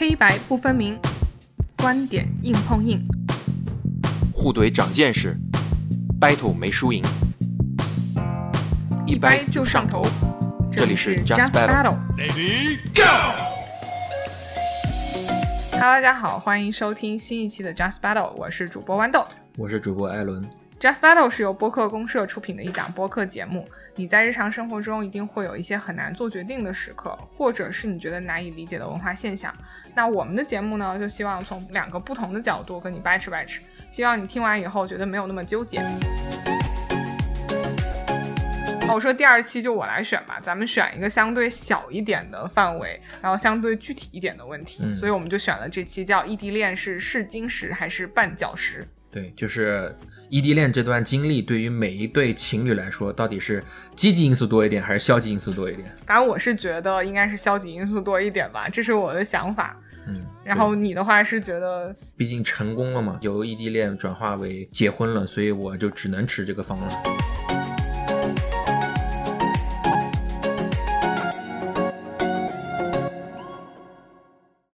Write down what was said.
黑白不分明，观点硬碰硬，互怼长见识，battle 没输赢，一掰就上头。这里是 Just Just Battle Lady Go！Hello，大家好，欢迎收听新一期的 Just Battle，我是主播豌豆。我是主播艾伦。Just Battle 是由播客公社出品的一档播客节目。你在日常生活中一定会有一些很难做决定的时刻，或者是你觉得难以理解的文化现象。那我们的节目呢，就希望从两个不同的角度跟你掰扯掰扯，希望你听完以后觉得没有那么纠结。哦我说第二期就我来选吧，咱们选一个相对小一点的范围，然后相对具体一点的问题，嗯所以我们就选了这期叫异地恋是试金石还是绊脚石？对，就是异地恋这段经历，对于每一对情侣来说，到底是积极因素多一点，还是消极因素多一点？反正我是觉得应该是消极因素多一点吧，这是我的想法。嗯，然后你的话是觉得，毕竟成功了嘛，由异地恋转化为结婚了，所以我就只能持这个方案。